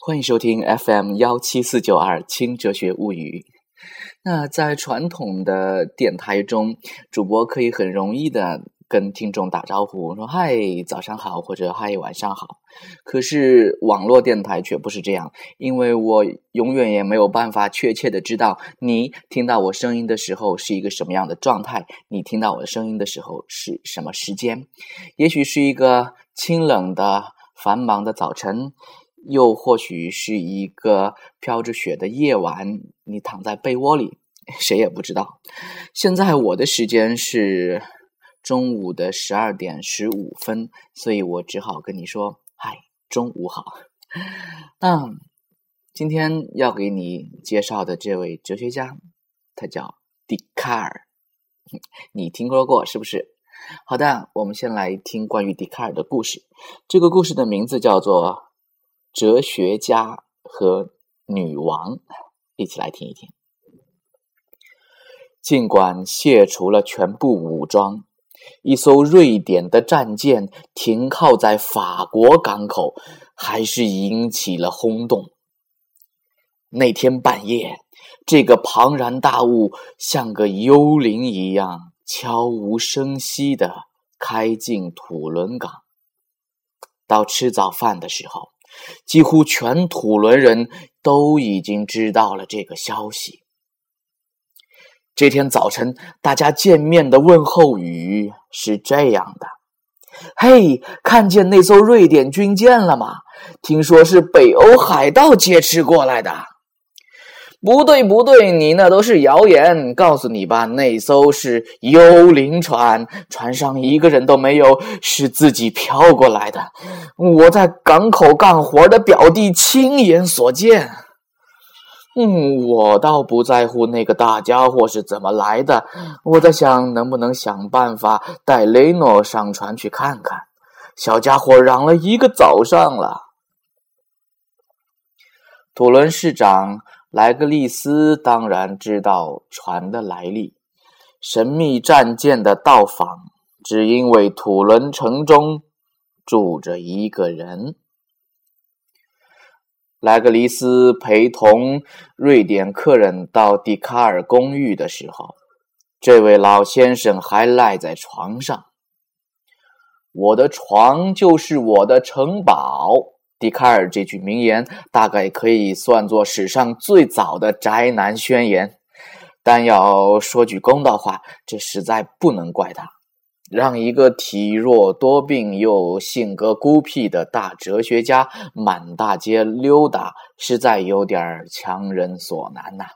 欢迎收听 FM 幺七四九二轻哲学物语。那在传统的电台中，主播可以很容易的跟听众打招呼，说“嗨，早上好”或者“嗨，晚上好”。可是网络电台却不是这样，因为我永远也没有办法确切的知道你听到我声音的时候是一个什么样的状态，你听到我的声音的时候是什么时间。也许是一个清冷的、繁忙的早晨。又或许是一个飘着雪的夜晚，你躺在被窝里，谁也不知道。现在我的时间是中午的十二点十五分，所以我只好跟你说：“嗨，中午好。”嗯今天要给你介绍的这位哲学家，他叫笛卡尔，你听说过是不是？好的，我们先来听关于笛卡尔的故事。这个故事的名字叫做。哲学家和女王，一起来听一听。尽管卸除了全部武装，一艘瑞典的战舰停靠在法国港口，还是引起了轰动。那天半夜，这个庞然大物像个幽灵一样，悄无声息的开进土伦港。到吃早饭的时候。几乎全土伦人都已经知道了这个消息。这天早晨，大家见面的问候语是这样的：“嘿，看见那艘瑞典军舰了吗？听说是北欧海盗劫持过来的。”不对，不对，你那都是谣言。告诉你吧，那艘是幽灵船，船上一个人都没有，是自己飘过来的。我在港口干活的表弟亲眼所见。嗯，我倒不在乎那个大家伙是怎么来的。我在想，能不能想办法带雷诺上船去看看。小家伙嚷了一个早上了。土伦市长。莱格利斯当然知道船的来历，神秘战舰的到访，只因为土伦城中住着一个人。莱格利斯陪同瑞典客人到笛卡尔公寓的时候，这位老先生还赖在床上。我的床就是我的城堡。笛卡尔这句名言大概可以算作史上最早的宅男宣言，但要说句公道话，这实在不能怪他。让一个体弱多病又性格孤僻的大哲学家满大街溜达，实在有点强人所难呐。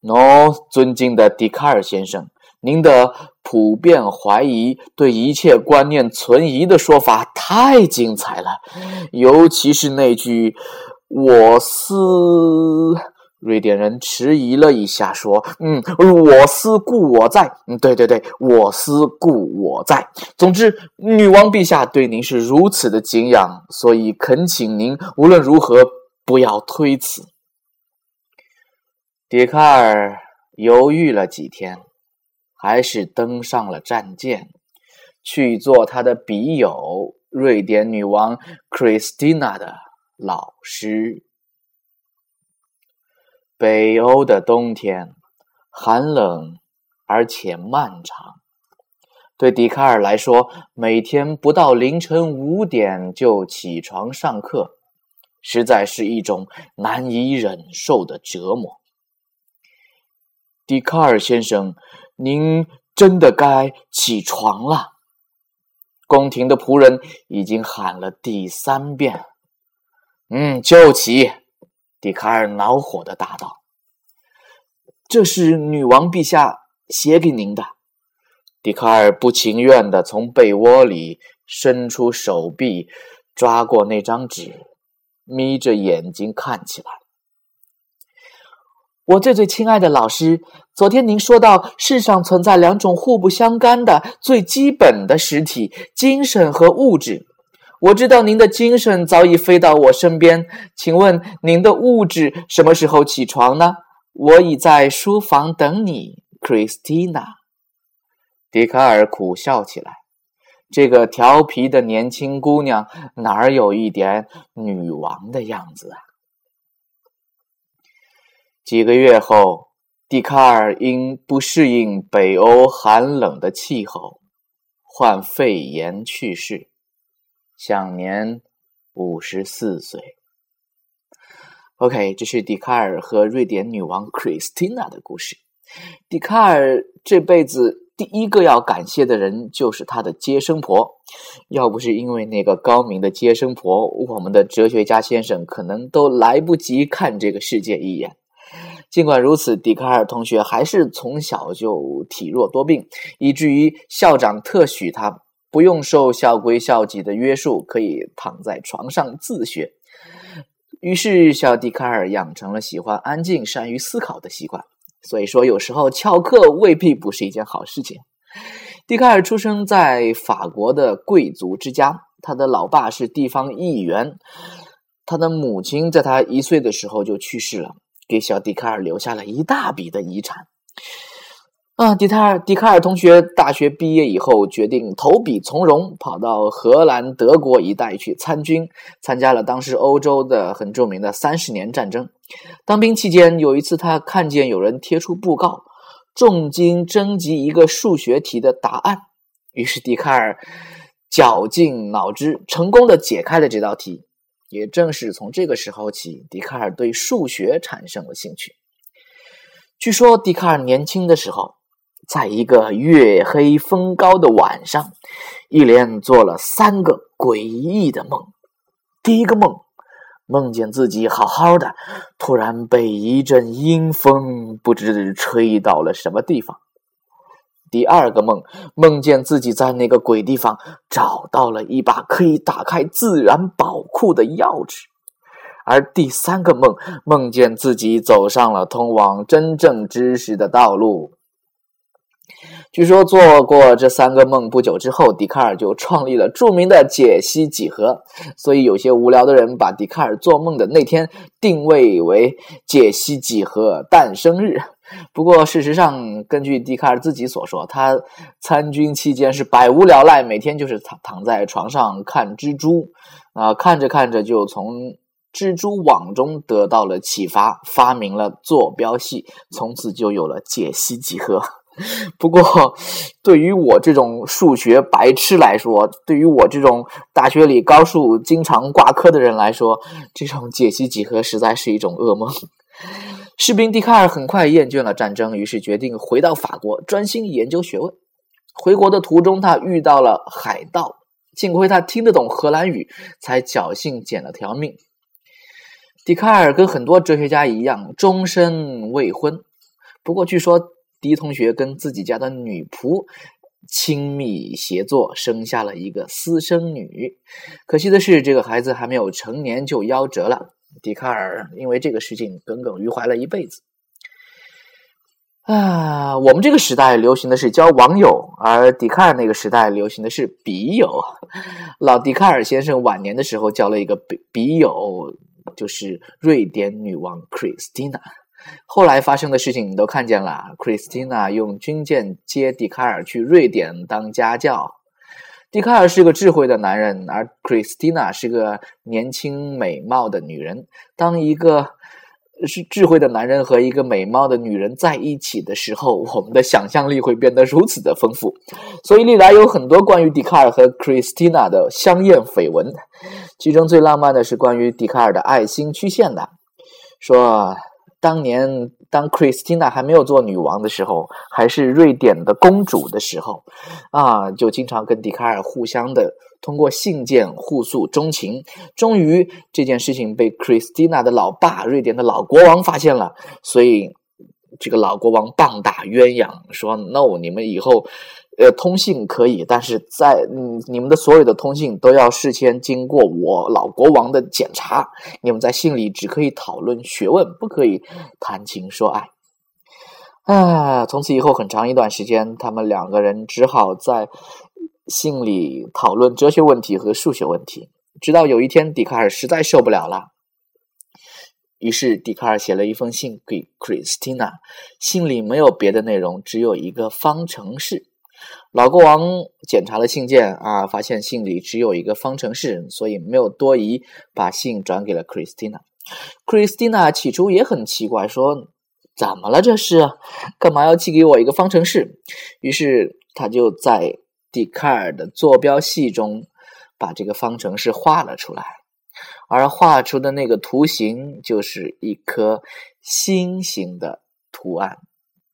喏，尊敬的笛卡尔先生。您的普遍怀疑、对一切观念存疑的说法太精彩了，尤其是那句“我思”。瑞典人迟疑了一下，说：“嗯，我思故我在。嗯，对对对，我思故我在。总之，女王陛下对您是如此的敬仰，所以恳请您无论如何不要推辞。”笛卡尔犹豫了几天。还是登上了战舰，去做他的笔友瑞典女王 Christina 的老师。北欧的冬天寒冷而且漫长，对笛卡尔来说，每天不到凌晨五点就起床上课，实在是一种难以忍受的折磨。笛卡尔先生。您真的该起床了。宫廷的仆人已经喊了第三遍。嗯，就起！笛卡尔恼火的答道：“这是女王陛下写给您的。”笛卡尔不情愿的从被窝里伸出手臂，抓过那张纸，眯着眼睛看起来。我最最亲爱的老师，昨天您说到世上存在两种互不相干的最基本的实体——精神和物质。我知道您的精神早已飞到我身边，请问您的物质什么时候起床呢？我已在书房等你，Christina。笛卡尔苦笑起来，这个调皮的年轻姑娘哪儿有一点女王的样子啊？几个月后，笛卡尔因不适应北欧寒冷的气候，患肺炎去世，享年五十四岁。OK，这是笛卡尔和瑞典女王 Christina 的故事。笛卡尔这辈子第一个要感谢的人就是他的接生婆，要不是因为那个高明的接生婆，我们的哲学家先生可能都来不及看这个世界一眼。尽管如此，笛卡尔同学还是从小就体弱多病，以至于校长特许他不用受校规校纪的约束，可以躺在床上自学。于是，小笛卡尔养成了喜欢安静、善于思考的习惯。所以说，有时候翘课未必不是一件好事情。笛卡尔出生在法国的贵族之家，他的老爸是地方议员，他的母亲在他一岁的时候就去世了，给小笛卡尔留下了一大笔的遗产。啊，笛卡尔，笛卡尔同学大学毕业以后，决定投笔从戎，跑到荷兰、德国一带去参军，参加了当时欧洲的很著名的三十年战争。当兵期间，有一次他看见有人贴出布告，重金征集一个数学题的答案，于是笛卡尔绞尽脑汁，成功的解开了这道题。也正是从这个时候起，笛卡尔对数学产生了兴趣。据说，笛卡尔年轻的时候。在一个月黑风高的晚上，一连做了三个诡异的梦。第一个梦，梦见自己好好的，突然被一阵阴风不知吹到了什么地方。第二个梦，梦见自己在那个鬼地方找到了一把可以打开自然宝库的钥匙。而第三个梦，梦见自己走上了通往真正知识的道路。据说做过这三个梦不久之后，笛卡尔就创立了著名的解析几何。所以有些无聊的人把笛卡尔做梦的那天定位为解析几何诞生日。不过事实上，根据笛卡尔自己所说，他参军期间是百无聊赖，每天就是躺躺在床上看蜘蛛，啊，看着看着就从蜘蛛网中得到了启发，发明了坐标系，从此就有了解析几何。不过，对于我这种数学白痴来说，对于我这种大学里高数经常挂科的人来说，这种解析几何实在是一种噩梦。士兵笛卡尔很快厌倦了战争，于是决定回到法国专心研究学问。回国的途中，他遇到了海盗，幸亏他听得懂荷兰语，才侥幸捡了条命。笛卡尔跟很多哲学家一样，终身未婚。不过据说。狄同学跟自己家的女仆亲密协作，生下了一个私生女。可惜的是，这个孩子还没有成年就夭折了。笛卡尔因为这个事情耿耿于怀了一辈子。啊，我们这个时代流行的是交网友，而笛卡尔那个时代流行的是笔友。老笛卡尔先生晚年的时候交了一个笔笔友，就是瑞典女王 Christina。后来发生的事情你都看见了，Christina 用军舰接笛卡尔去瑞典当家教。笛卡尔是个智慧的男人，而 Christina 是个年轻美貌的女人。当一个是智慧的男人和一个美貌的女人在一起的时候，我们的想象力会变得如此的丰富。所以历来有很多关于笛卡尔和 Christina 的香艳绯闻，其中最浪漫的是关于笛卡尔的爱心曲线的，说。当年，当 Christina 还没有做女王的时候，还是瑞典的公主的时候，啊，就经常跟笛卡尔互相的通过信件互诉衷情。终于，这件事情被 Christina 的老爸，瑞典的老国王发现了，所以这个老国王棒打鸳鸯，说：“No，你们以后。”呃，通信可以，但是在嗯，你们的所有的通信都要事先经过我老国王的检查。你们在信里只可以讨论学问，不可以谈情说爱。啊，从此以后很长一段时间，他们两个人只好在信里讨论哲学问题和数学问题。直到有一天，笛卡尔实在受不了了，于是笛卡尔写了一封信给 Christina，信里没有别的内容，只有一个方程式。老国王检查了信件啊，发现信里只有一个方程式，所以没有多疑，把信转给了 Christina。Christina 起初也很奇怪，说：“怎么了？这是干嘛要寄给我一个方程式？”于是他就在笛卡尔的坐标系中把这个方程式画了出来，而画出的那个图形就是一颗星形的图案，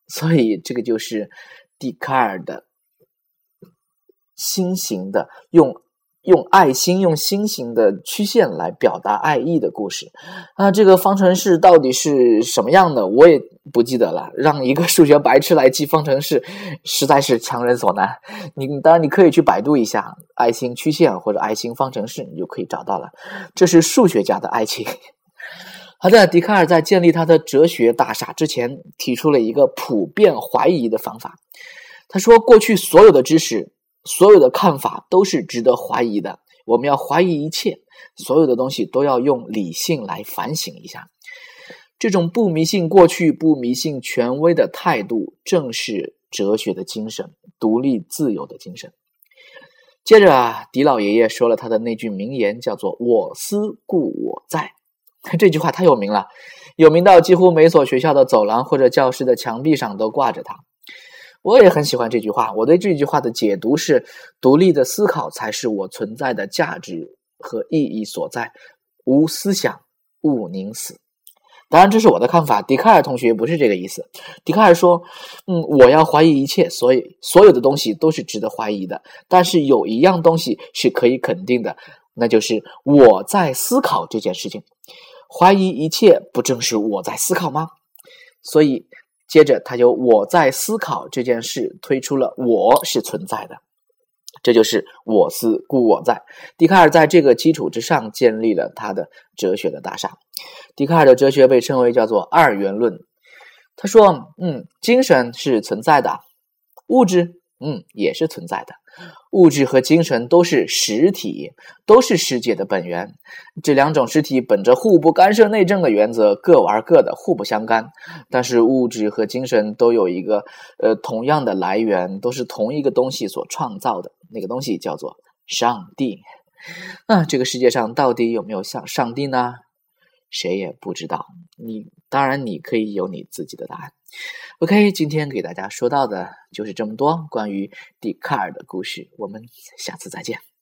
所以这个就是笛卡尔的。心形的，用用爱心、用心形的曲线来表达爱意的故事啊！这个方程式到底是什么样的，我也不记得了。让一个数学白痴来记方程式，实在是强人所难。你当然你可以去百度一下爱心曲线或者爱心方程式，你就可以找到了。这是数学家的爱情。好的，笛卡尔在建立他的哲学大厦之前，提出了一个普遍怀疑的方法。他说，过去所有的知识。所有的看法都是值得怀疑的。我们要怀疑一切，所有的东西都要用理性来反省一下。这种不迷信过去、不迷信权威的态度，正是哲学的精神，独立自由的精神。接着啊，狄老爷爷说了他的那句名言，叫做“我思故我在”。这句话太有名了，有名到几乎每所学校的走廊或者教室的墙壁上都挂着它。我也很喜欢这句话。我对这句话的解读是：独立的思考才是我存在的价值和意义所在。无思想，勿宁死。当然，这是我的看法。笛卡尔同学不是这个意思。笛卡尔说：“嗯，我要怀疑一切，所以所有的东西都是值得怀疑的。但是有一样东西是可以肯定的，那就是我在思考这件事情。怀疑一切，不正是我在思考吗？所以。”接着，他就我在思考这件事，推出了我是存在的，这就是我思故我在。笛卡尔在这个基础之上建立了他的哲学的大厦。笛卡尔的哲学被称为叫做二元论。他说：“嗯，精神是存在的，物质，嗯，也是存在的。”物质和精神都是实体，都是世界的本源。这两种实体本着互不干涉内政的原则，各玩各的，互不相干。但是物质和精神都有一个呃同样的来源，都是同一个东西所创造的。那个东西叫做上帝。那这个世界上到底有没有像上帝呢？谁也不知道。你当然你可以有你自己的答案。OK，今天给大家说到的就是这么多关于笛卡尔的故事，我们下次再见。